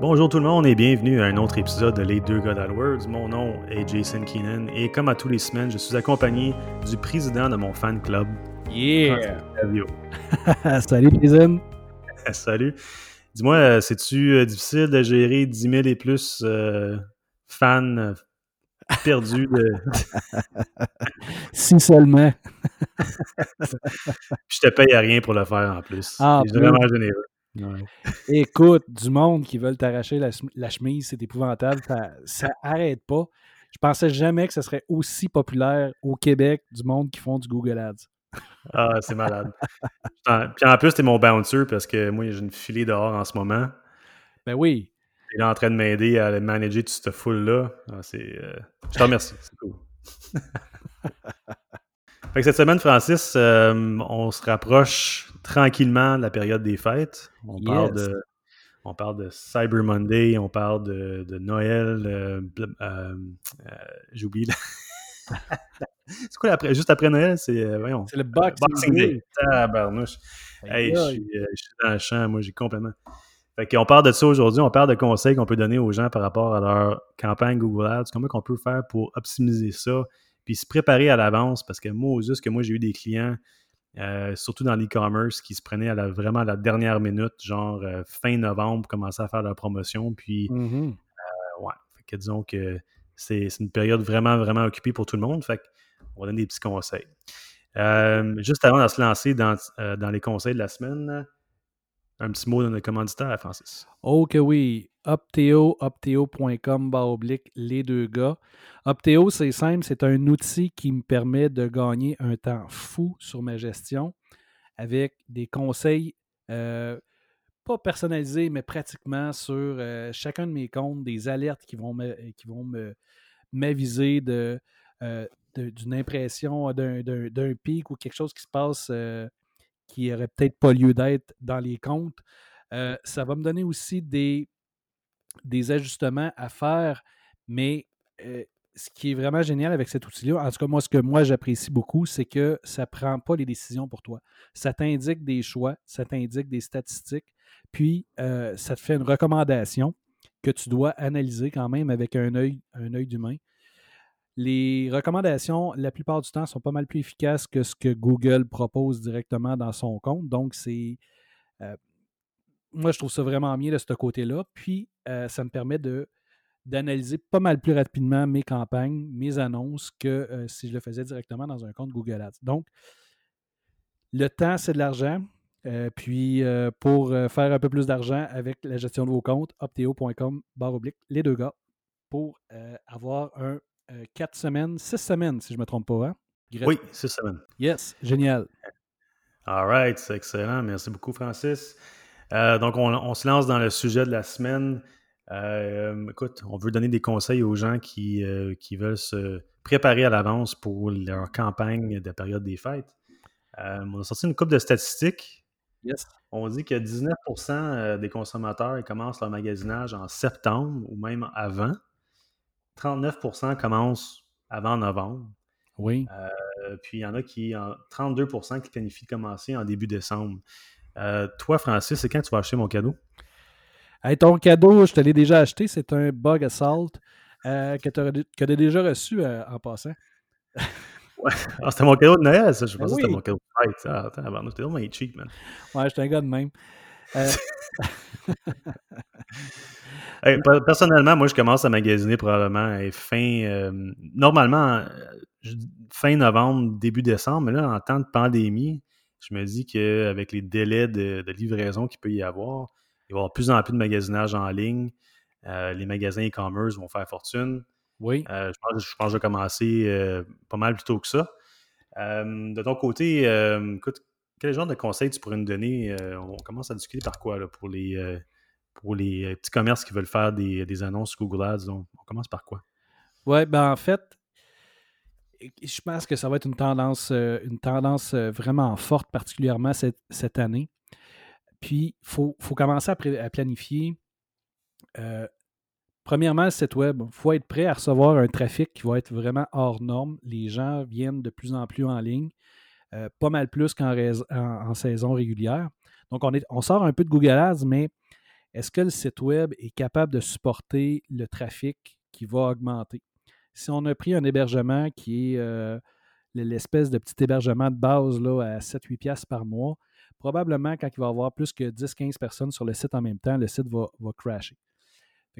Bonjour tout le monde et bienvenue à un autre épisode de Les Deux God AdWords. Mon nom est Jason Keenan et comme à tous les semaines, je suis accompagné du président de mon fan club. Yeah! Salut Jason! Salut. Dis-moi, euh, c'est-tu euh, difficile de gérer 10 000 et plus euh, fans perdus de... si seulement. Je te paye à rien pour le faire en plus. Ah, c'est vraiment généreux. Ouais. Écoute, du monde qui veulent t'arracher la, chemise, c'est épouvantable. Ça, ça arrête pas. Je pensais jamais que ce serait aussi populaire au Québec du monde qui font du Google Ads. Ah, c'est malade. Puis en plus, t'es mon bouncer parce que moi, j'ai une filée dehors en ce moment. Ben oui. Il est en train de m'aider à manager toute cette foule-là. Ah, c'est, euh, Je te remercie, c'est cool. fait que cette semaine, Francis, euh, on se rapproche tranquillement la période des fêtes. On, parle, de, on parle de Cyber Monday, on parle de, de Noël. euh, euh, euh, la- c'est quoi après, juste après Noël? C'est, voyons, C'est le Boxing, Boxing Day. Day. Tabarnouche. Hey, je suis, je suis dans le champ, moi, j'ai complètement. Fait qu'on parle de ça aujourd'hui, on parle de conseils qu'on peut donner aux gens par rapport à leur campagne Google Ads, comment on peut faire pour optimiser ça, puis se préparer à l'avance, parce que moi, juste que moi, j'ai eu des clients, euh, surtout dans l'e-commerce, qui se prenaient à la, vraiment à la dernière minute, genre euh, fin novembre, pour commencer à faire leur promotion, puis Mhm. euh, ouais, fait que disons que c'est une période vraiment, vraiment occupée pour tout le monde, fait qu'on va donner des petits conseils. Juste avant de se lancer dans, dans les conseils de la semaine, un petit mot de notre commanditaire, Francis. Oh que oui. Opteo, opteo.com, oblique, les deux gars. Opteo, c'est simple, c'est un outil qui me permet de gagner un temps fou sur ma gestion avec des conseils, euh, pas personnalisés, mais pratiquement sur euh, chacun de mes comptes, des alertes qui vont me- qui vont me- m'aviser de, euh, d'une impression, d'un, d'un- d'un pic ou quelque chose qui se passe qui aurait peut-être pas lieu d'être dans les comptes. Ça va me donner aussi des, des ajustements à faire, mais ce qui est vraiment génial avec cet outil-là, en tout cas, moi, ce que moi j'apprécie beaucoup, c'est que ça ne prend pas les décisions pour toi. Ça t'indique des choix, ça t'indique des statistiques, puis ça te fait une recommandation que tu dois analyser quand même avec un œil, un œil d'humain. Les recommandations, la plupart du temps, sont pas mal plus efficaces que ce que Google propose directement dans son compte. Donc, c'est. Moi, je trouve ça vraiment mieux de ce côté-là. Puis, euh, ça me permet de d'analyser pas mal plus rapidement mes campagnes, mes annonces que euh, si je le faisais directement dans un compte Google Ads. Donc, le temps, c'est de l'argent. Euh, puis, pour faire un peu plus d'argent avec la gestion de vos comptes, opteo.com, barre oblique, les deux gars, pour avoir un 4 semaines, 6 semaines, si je ne me trompe pas. Hein? Oui, c'est semaine. Yes, génial. All right, c'est excellent. Merci beaucoup, Francis. Euh, donc, on, on se lance dans le sujet de la semaine. Euh, écoute, on veut donner des conseils aux gens qui, euh, qui veulent se préparer à l'avance pour leur campagne de la période des fêtes. On a sorti une coupe de statistiques. Yes. On dit que 19% euh, des consommateurs commencent leur magasinage en septembre ou même avant. 39% commencent avant novembre. Oui. Puis il y en a qui, en 32% qui planifient de commencer en début décembre. Euh, toi, Francis, c'est quand tu vas acheter mon cadeau? Hey, ton cadeau, je te l'ai déjà acheté. C'est un Bug Assault euh, que tu as déjà reçu euh, en passant. Ouais. Ah, c'était mon cadeau de Noël, ça. Je pensais que c'était mon cadeau de fête. Ah, attends, t'es vraiment cheap, man. Ouais, je suis un gars de même. Euh, Hey, personnellement, moi, je commence à magasiner probablement fin. normalement, fin novembre, début décembre, mais là, en temps de pandémie, je me dis qu'avec les délais de, de livraison qu'il peut y avoir, il va y avoir de plus en plus de magasinage en ligne. Euh, les magasins e-commerce vont faire fortune. oui. Euh, je, pense, je pense que je vais commencer euh, pas mal plus tôt que ça. De ton côté, écoute, quel genre de conseils tu pourrais nous donner? On commence à discuter par quoi là, pour les, pour les petits commerces qui veulent faire des, des annonces Google Ads? On, on commence par quoi? Ouais, ben en fait, je pense que ça va être une tendance, euh, une tendance euh, vraiment forte, particulièrement cette, année. Puis, il faut, commencer à, planifier. euh, premièrement, le site web. Il faut être prêt à recevoir un trafic qui va être vraiment hors norme. Les gens viennent de plus en plus en ligne, pas mal plus qu'en saison régulière. Donc, on, on sort un peu de Google Ads, mais est-ce que le site web est capable de supporter le trafic qui va augmenter? Si on a pris un hébergement qui est euh, l'espèce de petit hébergement de base là, à 7-8$ par mois, probablement quand il va y avoir plus que 10-15 personnes sur le site en même temps, le site va, crasher.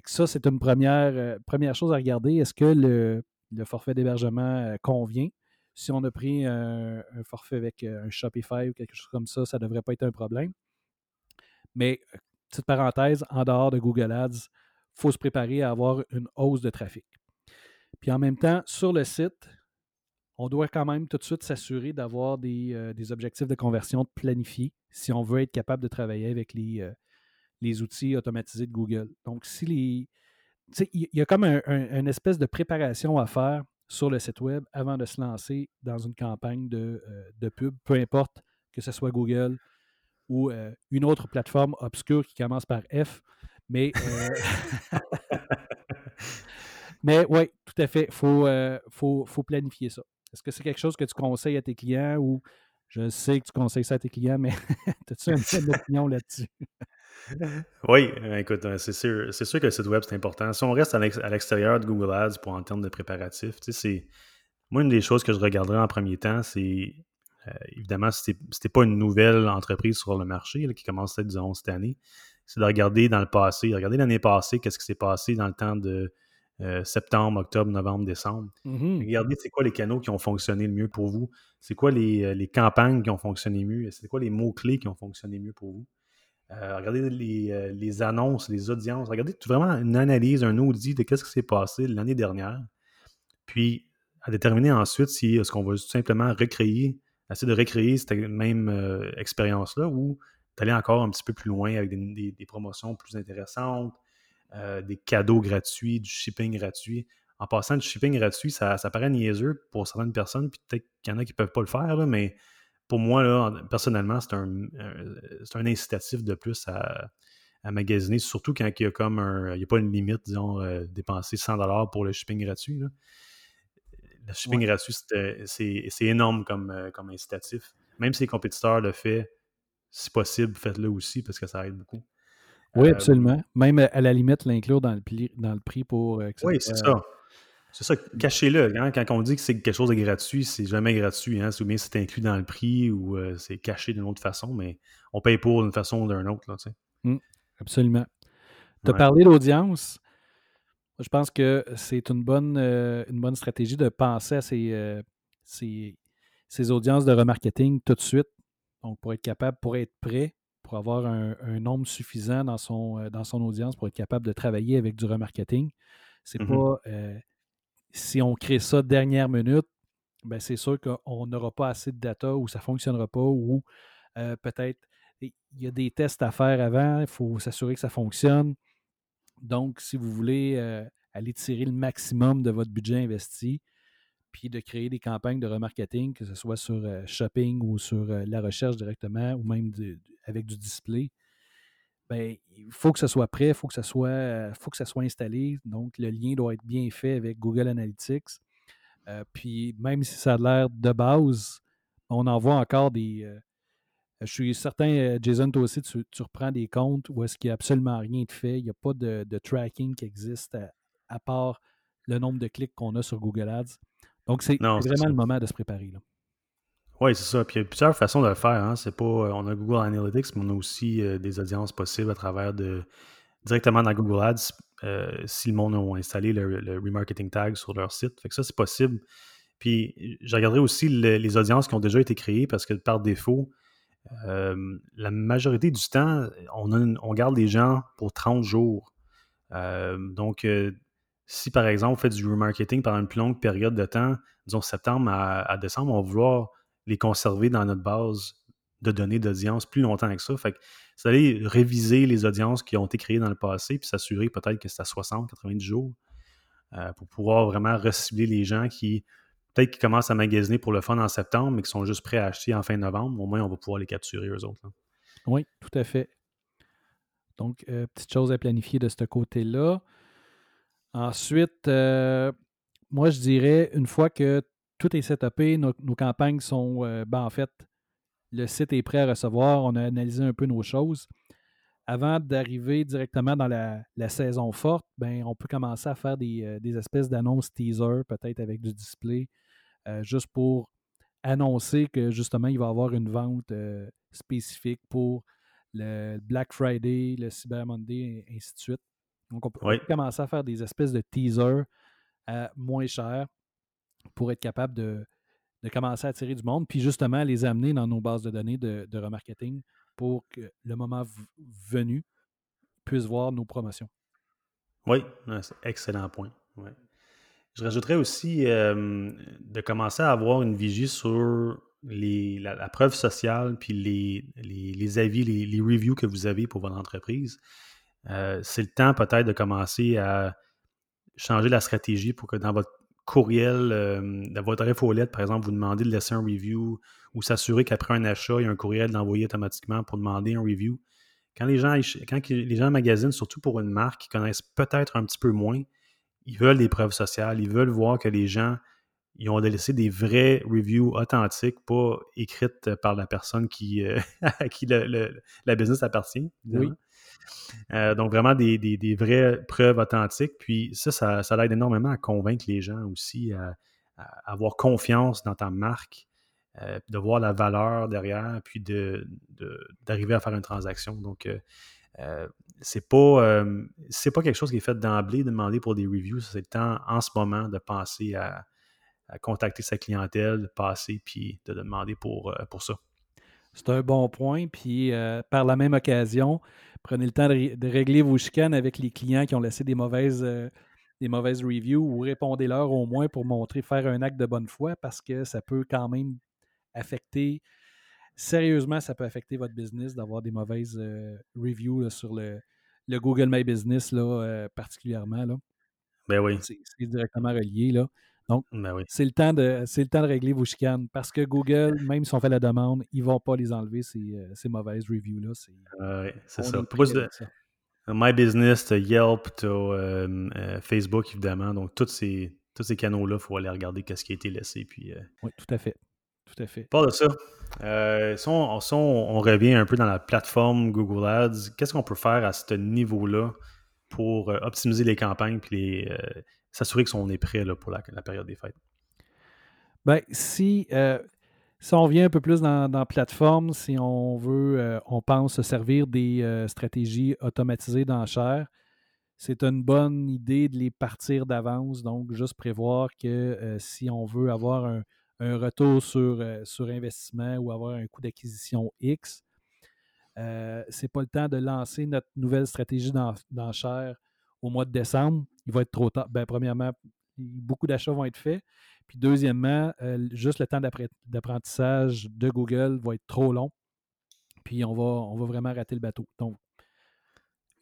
ça, c'est une première, euh, première chose à regarder. Est-ce que le, forfait d'hébergement euh, convient? Si on a pris un, forfait avec un Shopify ou quelque chose comme ça, ça ne devrait pas être un problème. Mais, petite parenthèse, en dehors de Google Ads, il faut se préparer à avoir une hausse de trafic. Puis en même temps, sur le site, on doit quand même tout de suite s'assurer d'avoir des, euh, objectifs de conversion planifiés si on veut être capable de travailler avec les, euh, les outils automatisés de Google. Donc, si les. Il y a comme un, une espèce de préparation à faire sur le site web avant de se lancer dans une campagne de, euh, de pub, peu importe que ce soit Google ou une autre plateforme obscure qui commence par F. Mais Mais oui, tout à fait. Il faut, euh, faut, faut, planifier ça. Est-ce que c'est quelque chose que tu conseilles à tes clients ou je sais que tu conseilles ça à tes clients, mais as-tu une opinion là-dessus? oui, euh, écoute, euh, c'est sûr, c'est sûr que le site web, c'est important. Si on reste à l'extérieur de Google Ads pour en termes de préparatifs, tu sais, c'est. Moi, une des choses que je regarderai en premier temps, c'est évidemment, si c'était pas une nouvelle entreprise sur le marché qui commence peut-être, disons, cette année, c'est de regarder dans le passé, regarder l'année passée, qu'est-ce qui s'est passé dans le temps de euh, septembre, octobre, novembre, décembre. Mmh regardez, c'est quoi les canaux qui ont fonctionné le mieux pour vous? C'est quoi les, euh, campagnes qui ont fonctionné mieux? C'est quoi les mots-clés qui ont fonctionné mieux pour vous? Euh, regardez les, annonces, les audiences. Regardez vraiment une analyse, un audit de qu'est-ce qui s'est passé l'année dernière. Puis, à déterminer ensuite si est-ce qu'on va tout simplement recréer, essayer de recréer cette même expérience-là ou d'aller encore un petit peu plus loin avec des promotions plus intéressantes, euh, des cadeaux gratuits, du shipping gratuit. En passant, du shipping gratuit, ça, paraît niaiseux pour certaines personnes, puis peut-être qu'il y en a qui ne peuvent pas le faire, mais pour moi, là, personnellement, c'est un, un, incitatif de plus à, magasiner, surtout quand il y a comme un. Il n'y a pas une limite, disons, euh, dépenser 100$ pour le shipping gratuit. Le shipping gratuit, c'est énorme comme, euh, comme incitatif. Même si les compétiteurs le font, si possible, faites-le aussi parce que ça aide beaucoup. Oui, euh, absolument. Même à la limite, l'inclure dans le, dans le prix pour. Euh, oui, c'est ça. C'est ça, cachez-le. Hein. Quand on dit que c'est quelque chose de gratuit, c'est jamais gratuit. Hein? Ou bien c'est inclus dans le prix ou euh, c'est caché d'une autre façon, mais on paye pour d'une façon ou d'une autre. Là, mmh, absolument. Tu as parlé d'audience. Je pense que c'est une bonne, une bonne stratégie de penser à ces, ces, ces, audiences de remarketing tout de suite. Donc, pour être capable, pour être prêt pour avoir un, nombre suffisant dans son, euh, dans son audience pour être capable de travailler avec du remarketing. C'est mmh pas euh, si on crée ça dernière minute, ben c'est sûr qu'on n'aura pas assez de data ou ça ne fonctionnera pas ou euh, peut-être il y a des tests à faire avant, il faut s'assurer que ça fonctionne. Donc, si vous voulez aller tirer le maximum de votre budget investi, puis de créer des campagnes de remarketing, que ce soit sur shopping ou sur la recherche directement ou même avec du display, ben, il faut que ce soit prêt, il faut, que ça soit, faut que ça soit installé. Donc, le lien doit être bien fait avec Google Analytics. puis, même si ça a l'air de base, on en voit encore des. je suis certain, Jason, toi aussi, tu, reprends des comptes où est-ce qu'il n'y a absolument rien de fait. Il n'y a pas de, tracking qui existe à part le nombre de clics qu'on a sur Google Ads. Donc, c'est vraiment le moment de se préparer. Oui, c'est ça. Puis il y a plusieurs façons de le faire. Hein. C'est pas, euh, on a Google Analytics, mais on a aussi euh, des audiences possibles à travers de directement dans Google Ads euh, si le monde a installé le, remarketing tag sur leur site. Fait que ça, c'est possible. Puis je regarderai aussi les audiences qui ont déjà été créées parce que par défaut, la majorité du temps, on, on, garde les gens pour 30 jours. donc, si par exemple, on fait du remarketing pendant une plus longue période de temps, disons septembre à, décembre, on va vouloir les conserver dans notre base de données d'audience plus longtemps que ça. Fait que c'est d'aller réviser les audiences qui ont été créées dans le passé, puis s'assurer peut-être que c'est à 60, 90 jours euh, pour pouvoir vraiment recibler les gens qui, peut-être qui commencent à magasiner pour le fun en septembre, mais qui sont juste prêts à acheter en fin novembre. Au moins, on va pouvoir les capturer eux autres. Oui, tout à fait. Donc, euh, petite chose à planifier de ce côté-là. Ensuite, euh, moi, je dirais, une fois que tout est setupé, nos, nos campagnes sont, euh, ben, en fait, le site est prêt à recevoir, on a analysé un peu nos choses. avant d'arriver directement dans la, saison forte, ben, on peut commencer à faire des, euh, espèces d'annonces teaser, peut-être avec du display, euh, juste pour annoncer que justement, il va y avoir une vente spécifique pour le Black Friday, le Cyber Monday, et ainsi de suite. Donc, on peut, commencer à faire des espèces de teasers à moins cher pour être capable de, commencer à attirer du monde, puis justement les amener dans nos bases de données de remarketing pour que le moment venu puisse voir nos promotions. Oui, c'est excellent point. Je rajouterais aussi de commencer à avoir une vigie sur la, preuve sociale, puis les, avis, les, reviews que vous avez pour votre entreprise. Euh, c'est le temps peut-être de commencer à changer la stratégie pour que dans votre courriel, euh, dans votre infolette, par exemple, vous demandez de laisser un review ou s'assurer qu'après un achat, il y a un courriel d'envoyer automatiquement pour demander un review. Quand les gens, quand les gens magasinent, surtout pour une marque qui connaissent peut-être un petit peu moins, ils veulent des preuves sociales, ils veulent voir que les gens ils ont laissé des vrais reviews authentiques, pas écrites par la personne qui, euh, à qui la business appartient. Oui. Euh, donc, vraiment des, vraies preuves authentiques. Puis ça, ça, ça aide énormément à convaincre les gens aussi à, avoir confiance dans ta marque, euh, de voir la valeur derrière, puis d'arriver de, à faire une transaction. Donc, euh, c'est pas, pas quelque chose qui est fait d'emblée de demander pour des reviews. C'est le temps en ce moment de penser à, contacter sa clientèle, de passer puis de demander pour, pour ça. C'est un bon point. Puis par la même occasion, Prenez le temps de, régler vos chicanes avec les clients qui ont laissé des mauvaises, euh, des mauvaises reviews ou répondez-leur au moins pour montrer, faire un acte de bonne foi parce que ça peut quand même affecter, sérieusement, ça peut affecter votre business d'avoir des mauvaises euh, reviews sur le, Google My Business là, euh, particulièrement. Là. Ben oui. C'est directement relié. Là. Donc, ben c'est le, temps de, le temps de régler vos chicanes parce que Google, même si on fait la demande, ils ne vont pas les enlever, ces, euh, ces mauvaises reviews-là. C'est euh, ça. My Business, Yelp, euh, Facebook, évidemment. Donc, tous ces, tous ces canaux-là, il faut aller regarder ce qui a été laissé. Puis, oui, tout à fait. Tout à fait. Pas de ça. si, on, revient un peu dans la plateforme Google Ads, qu'est-ce qu'on peut faire à ce niveau-là pour optimiser les campagnes puis les s'assurer qu'on est prêt pour la, période des fêtes? Bien, si, euh, si on vient un peu plus dans, la plateforme, si on veut, euh, on pense se servir des euh, stratégies automatisées d'enchères, c'est une bonne idée de les partir d'avance. Donc, juste prévoir que si on veut avoir un, retour sur, sur investissement ou avoir un coût d'acquisition X, ce n'est pas le temps de lancer notre nouvelle stratégie d'enchères au mois de décembre il va être trop tard. Ben, premièrement, beaucoup d'achats vont être faits. Puis deuxièmement, euh, juste le temps d'apprentissage de Google va être trop long. Puis on va, on va vraiment rater le bateau. Donc,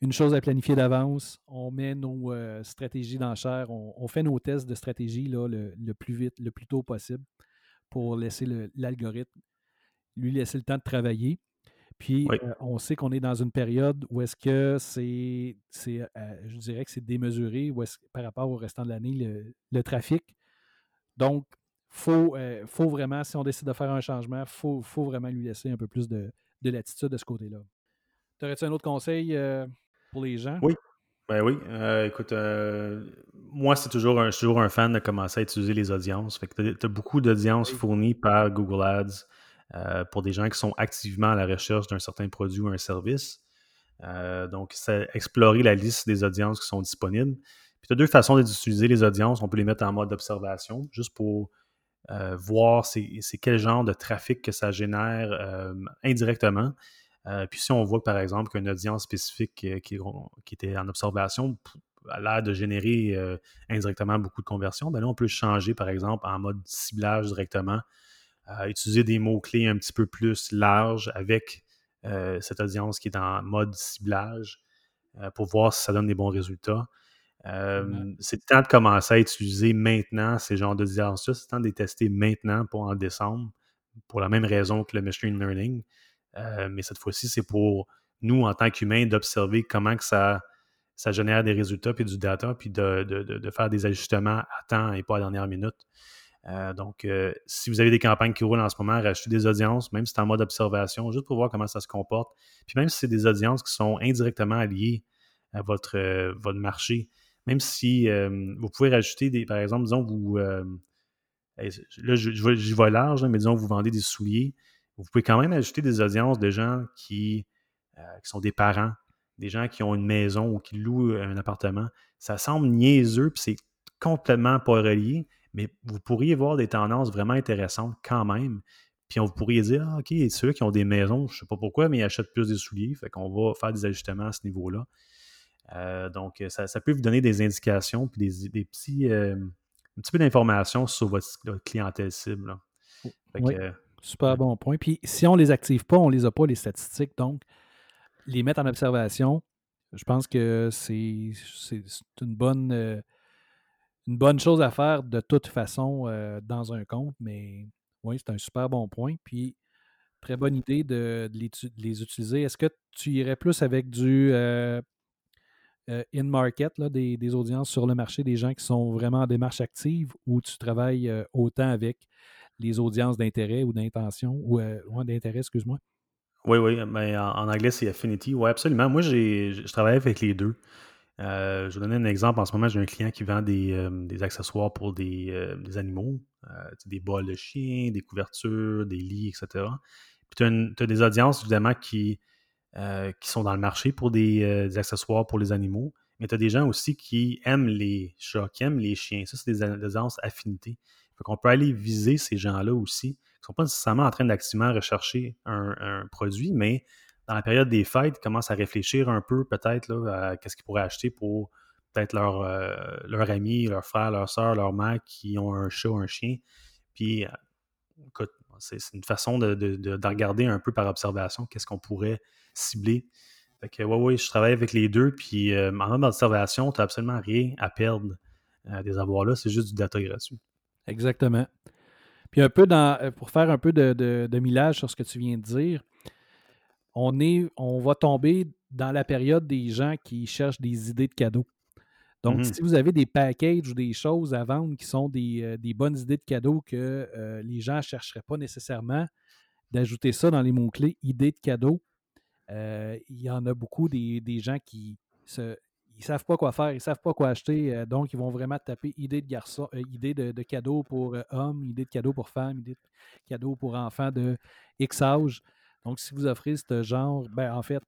une chose à planifier d'avance, on met nos euh, stratégies d'enchères, on, on, fait nos tests de stratégie là, le, plus vite, le plus tôt possible pour laisser l'algorithme, lui laisser le temps de travailler. Puis, euh, on sait qu'on est dans une période où est-ce que c'est, euh, je dirais que c'est démesuré où par rapport au restant de l'année, le, trafic. Donc, il faut, euh, faut, vraiment, si on décide de faire un changement, il faut, faut, vraiment lui laisser un peu plus de, de latitude de ce côté-là. Aurais-tu un autre conseil pour les gens? Oui. Ben oui. écoute, moi, c'est toujours un, toujours un fan de commencer à utiliser les audiences. tu as, beaucoup d'audiences fournies par Google Ads. Euh, pour des gens qui sont activement à la recherche d'un certain produit ou un service. Euh, donc, c'est explorer la liste des audiences qui sont disponibles. Puis, tu as deux façons d'utiliser les audiences. On peut les mettre en mode observation, juste pour euh, voir c'est quel genre de trafic que ça génère indirectement. puis si on voit par exemple qu'une audience spécifique qui, était en observation a l'air de générer indirectement beaucoup de conversions, ben là, on peut changer par exemple en mode ciblage directement à utiliser des mots-clés un petit peu plus larges avec euh, cette audience qui est en mode ciblage euh, pour voir si ça donne des bons résultats. Euh, c'est le temps de commencer à utiliser maintenant ces genres d'audience-là. C'est le temps de les tester maintenant, pas en décembre, pour la même raison que le machine learning. mais cette fois-ci, c'est pour nous, en tant qu'humains, d'observer comment que ça, ça génère des résultats puis du data, puis de, de, faire des ajustements à temps et pas à la dernière minute. Euh, donc, euh, si vous avez des campagnes qui roulent en ce moment, rachetez des audiences, même si c'est en mode observation, juste pour voir comment ça se comporte. Puis même si c'est des audiences qui sont indirectement liées à votre, votre marché, même si vous pouvez rajouter des, par exemple, disons, vous, là, je, vais large, mais disons, vous vendez des souliers, vous pouvez quand même ajouter des audiences de gens qui, qui sont des parents, des gens qui ont une maison ou qui louent un appartement. Ça semble niaiseux, puis c'est complètement pas relié, mais vous pourriez voir des tendances vraiment intéressantes quand même. Puis on vous pourriez dire, ah, OK, ceux qui ont des maisons, je ne sais pas pourquoi, mais ils achètent plus des souliers. Fait qu'on va faire des ajustements à ce niveau-là. Euh, donc, ça, peut vous donner des indications puis des, petits, euh, un petit peu d'informations sur votre, clientèle cible. oui, euh, super bon point. Puis si on ne les active pas, on ne les a pas, les statistiques. Donc, les mettre en observation, je pense que c'est une bonne une bonne chose à faire de toute façon euh, dans un compte, mais oui, c'est un super bon point. Puis, très bonne idée de, les, utiliser. Est-ce que tu irais plus avec du euh, euh, in-market, des, des, audiences sur le marché, des gens qui sont vraiment en démarche active, ou tu travailles autant avec les audiences d'intérêt ou d'intention, ou d'intérêt, excuse-moi? Oui, oui, mais en, anglais, c'est Affinity. Oui, absolument. Moi, je travaille avec les deux. Euh, je vais donner un exemple. En ce moment, j'ai un client qui vend des, euh, accessoires pour des, euh, animaux, des bols de chiens, des couvertures, des lits, etc. Puis tu as, des audiences, évidemment, qui, sont dans le marché pour des, accessoires pour les animaux, mais tu as des gens aussi qui aiment les chats, qui aiment les chiens. Ça, c'est des, audiences affinités. Fait qu'on peut aller viser ces gens-là aussi, qui ne sont pas nécessairement en train d'activement rechercher un produit, mais dans la période des fêtes, commencent à réfléchir un peu peut-être à qu'est-ce qu'ils pourraient acheter pour peut-être leur, euh, leur ami, leur frère, leur soeur, leur mère qui ont un chat ou un chien. Puis, euh, écoute, c'est une façon de, regarder un peu par observation qu'est-ce qu'on pourrait cibler. Fait que, ouais, ouais, je travaille avec les deux, puis euh, en termes d'observation, tu n'as absolument rien à perdre des avoirs-là, c'est juste du data gratuit. Exactement. Puis un peu dans, pour faire un peu de, de, millage sur ce que tu viens de dire, on, est, on va tomber dans la période des gens qui cherchent des idées de cadeaux. Donc, mm-hmm. si vous avez des packages ou des choses à vendre qui sont des, euh, bonnes idées de cadeaux que euh, les gens ne chercheraient pas nécessairement, d'ajouter ça dans les mots-clés idées de cadeaux. Euh, il y en a beaucoup des, gens qui ne savent pas quoi faire, ils ne savent pas quoi acheter, donc ils vont vraiment taper idées de garçon, idées de, de, cadeaux pour hommes, idées de cadeaux pour femmes, idées de cadeaux pour enfants de X âge. Donc, si vous offrez ce genre, ben, en fait,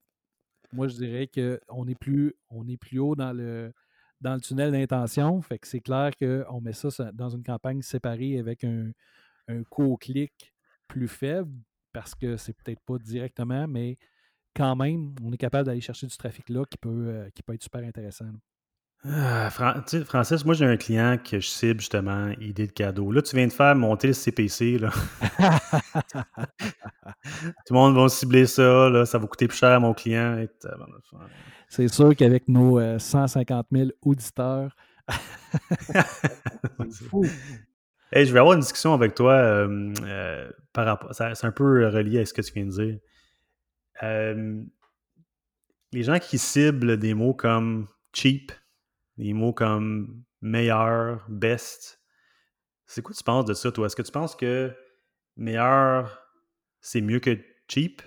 moi, je dirais qu'on est plus, est plus haut dans le, dans le tunnel d'intention. Fait que c'est clair qu'on met ça dans une campagne séparée avec un, un co-clic plus faible parce que c'est peut-être pas directement, mais quand même, on est capable d'aller chercher du trafic là qui peut, euh, qui peut être super intéressant. Ah, Francis, moi j'ai un client que je cible justement, idée de cadeau. Là, tu viens de faire monter le CPC. Là. Tout le monde va cibler ça, là, ça va coûter plus cher à mon client. C'est sûr qu'avec nos 150 euh, 000 auditeurs. je vais avoir une discussion avec toi euh, par rapport. C'est un peu relié à ce que tu viens de dire. les gens qui ciblent des mots comme cheap, des mots comme meilleur, best. C'est quoi tu penses de ça, toi? Est-ce que tu penses que meilleur, c'est mieux que cheap?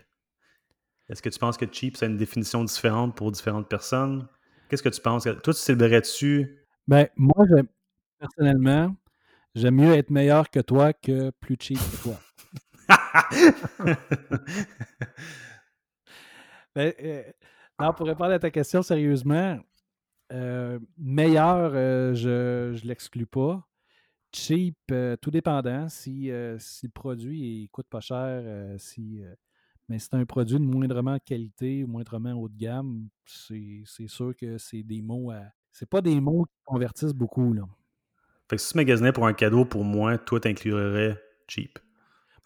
Est-ce que tu penses que cheap, c'est une définition différente pour différentes personnes? Qu'est-ce que tu penses? Toi, tu célébrerais-tu? Ben, moi, personnellement, j'aime mieux être meilleur que toi que plus cheap que toi. ben, euh, non, pour répondre à ta question sérieusement, euh, meilleur, euh, je ne l'exclus pas. Cheap, euh, tout dépendant. Si, si, le produit ne coûte pas cher, si, mais c'est un produit de moindrement qualité ou moindrement haut de gamme, c'est sûr que c'est des mots à. C'est pas des mots qui convertissent beaucoup. Là. Fait que si tu magasinais pour un cadeau pour moi, toi, t'inclurais cheap.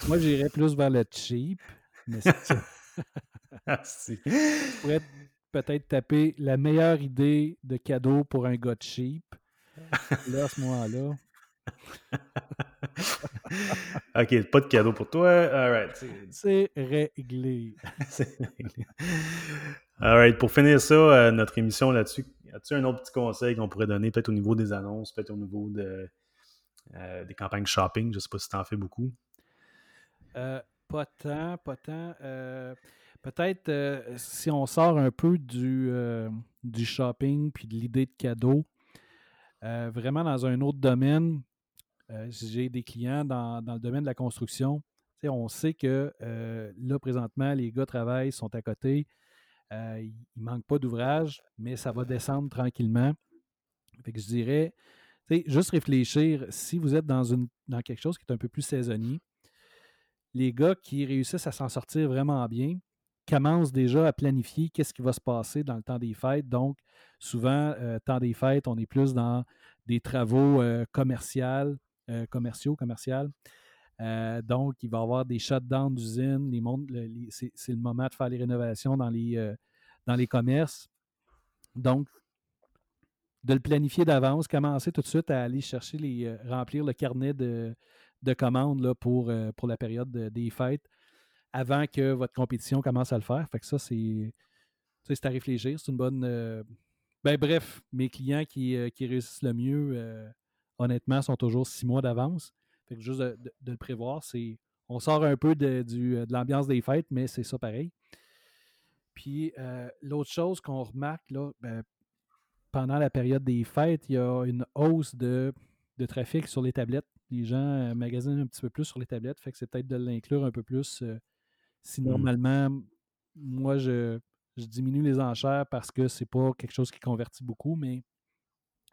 Moi, j'irais plus vers le cheap, mais c'est. Ah, peut-être taper la meilleure idée de cadeau pour un gars cheap. Là, à ce moment-là. ok, pas de cadeau pour toi. All C'est réglé. C'est réglé. All right. Pour finir ça, euh, notre émission là-dessus, as-tu un autre petit conseil qu'on pourrait donner, peut-être au niveau des annonces, peut-être au niveau de, des campagnes shopping? Je ne sais pas si tu en fais beaucoup. pas tant, pas tant. Peut-être si on sort un peu du, du shopping puis de l'idée de cadeau, vraiment dans un autre domaine, j'ai des clients dans, le domaine de la construction. on sait que là, présentement, les gars travaillent, sont à côté. il ne manque pas d'ouvrage, mais ça va descendre tranquillement. Fait que je dirais, juste réfléchir, si vous êtes dans, une, dans quelque chose qui est un peu plus saisonnier, les gars qui réussissent à s'en sortir vraiment bien commencent déjà à planifier qu'est-ce qui va se passer dans le temps des fêtes. Donc, souvent, temps des fêtes, on est plus dans des travaux commerciaux, euh, commerciaux, commerciales. Euh, donc, il va y avoir des shutdowns d'usines. Les, c'est, le moment de faire les rénovations dans les, euh, les commerces. Donc, de le planifier d'avance, commencer tout de suite à aller chercher les, remplir le carnet de, commandes pour la période des fêtes avant que votre compétition commence à le faire. Fait que ça, c'est, c'est à réfléchir. C'est une bonne. ben, bref, mes clients qui, qui réussissent le mieux honnêtement, sont toujours six mois d'avance. Fait que juste de, le prévoir, c'est. On sort un peu de, euh, de l'ambiance des fêtes, mais c'est ça pareil. Puis euh, l'autre chose qu'on remarque, là, ben, pendant la période des fêtes, il y a une hausse de, trafic sur les tablettes. Les gens euh, magasinent un petit peu plus sur les tablettes, fait que c'est peut-être de l'inclure un peu plus. Si mmh. normalement, moi, je, je, diminue les enchères parce que c'est pas quelque chose qui convertit beaucoup, mais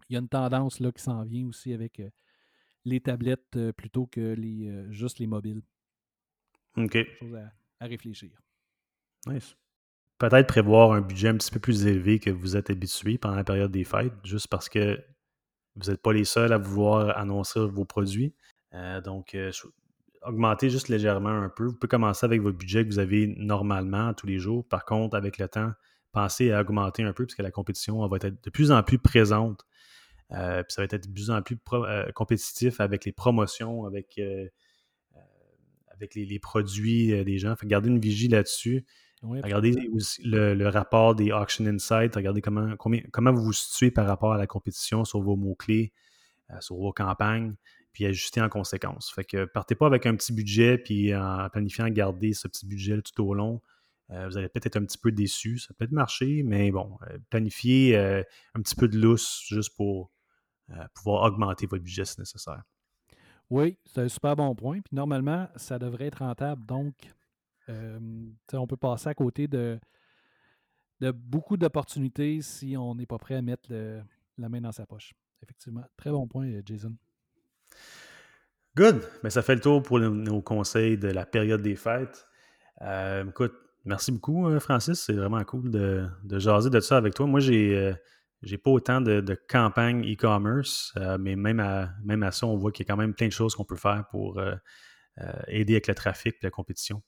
il y a une tendance là, qui s'en vient aussi avec euh, les tablettes euh, plutôt que les, euh, juste les mobiles. OK. Chose à, réfléchir. Nice. Peut-être prévoir un budget un petit peu plus élevé que vous êtes habitué pendant la période des fêtes, juste parce que vous n'êtes pas les seuls à vouloir annoncer vos produits. donc, augmenter juste légèrement un peu. Vous pouvez commencer avec votre budget que vous avez normalement tous les jours. Par contre, avec le temps, pensez à augmenter un peu puisque la compétition va être de plus en plus présente euh, puis ça va être de plus en plus euh, compétitif avec les promotions, avec, euh, avec les, produits des gens. Fait garder une vigie là-dessus. regardez aussi le, rapport des Auction Insights. Regardez comment, comment vous vous situez par rapport à la compétition sur vos mots-clés, sur vos campagnes, puis ajuster en conséquence. Fait que partez pas avec un petit budget, puis en planifiant garder ce petit budget tout au long. vous allez peut-être être un petit peu déçu. Ça peut être marcher, mais bon, planifiez un petit peu de lousse juste pour euh, pouvoir augmenter votre budget si nécessaire. Oui, c'est un super bon point. Puis normalement, ça devrait être rentable. Donc, euh, on peut passer à côté de beaucoup d'opportunités si on n'est pas prêt à mettre la main dans sa poche. Effectivement. Très bon point, Jason. Good. Mais ben, ça fait le tour pour nos conseils de la période des fêtes. Euh, écoute, merci beaucoup, Francis. C'est vraiment cool de, de, jaser de ça avec toi. Moi, j'ai j'ai pas autant de, campagnes e-commerce, euh, mais même à, même à ça, on voit qu'il y a quand même plein de choses qu'on peut faire pour euh, euh, aider avec le trafic et la compétition.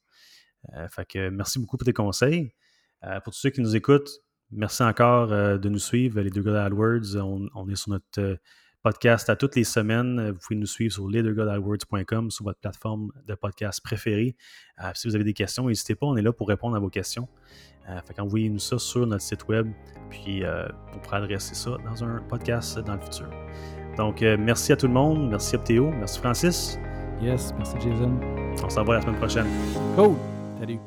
fait que merci beaucoup pour tes conseils. pour tous ceux qui nous écoutent, merci encore de nous suivre, les deux gars AdWords. On, est sur notre podcast à toutes les semaines. Vous pouvez nous suivre sur leadergodadwords.com, sur votre plateforme de podcast préférée. si vous avez des questions, n'hésitez pas, on est là pour répondre à vos questions. Euh, fait qu'envoyez-nous ça sur notre site web, puis euh, on pourra adresser ça dans un podcast dans le futur. Donc, euh, merci à tout le monde. Merci Optéo. Merci Francis. Yes, merci Jason. On se revoit la semaine prochaine. Cool. Salut.